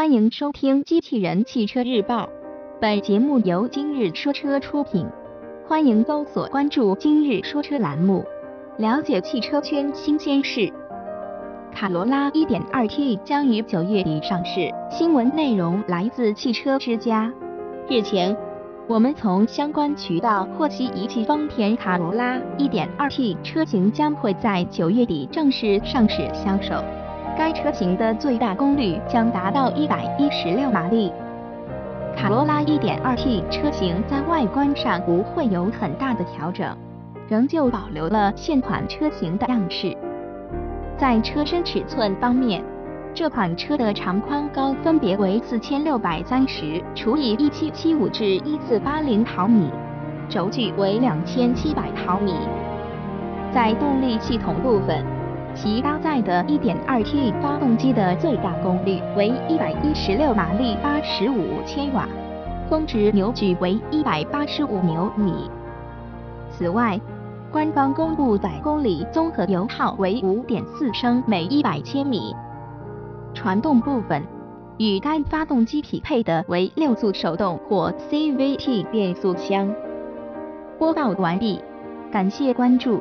欢迎收听《机器人汽车日报》，本节目由今日说车出品。欢迎搜索关注“今日说车”栏目，了解汽车圈新鲜事。卡罗拉 1.2T 将于九月底上市，新闻内容来自汽车之家。日前，我们从相关渠道获悉，一汽丰田卡罗拉 1.2T 车型将会在九月底正式上市销售。该车型的最大功率将达到116马力。卡罗拉 1.2T 车型在外观上不会有很大的调整，仍旧保留了现款车型的样式。在车身尺寸方面，这款车的长宽高分别为4630除以1775至1480毫米，轴距为2700毫米。在动力系统部分，其搭载的 1.2T 发动机的最大功率为116马力，85千瓦，峰值扭矩为185牛米。此外，官方公布百公里综合油耗为5.4升每100千米。传动部分，与该发动机匹配的为六速手动或 CVT 变速箱。播报完毕，感谢关注。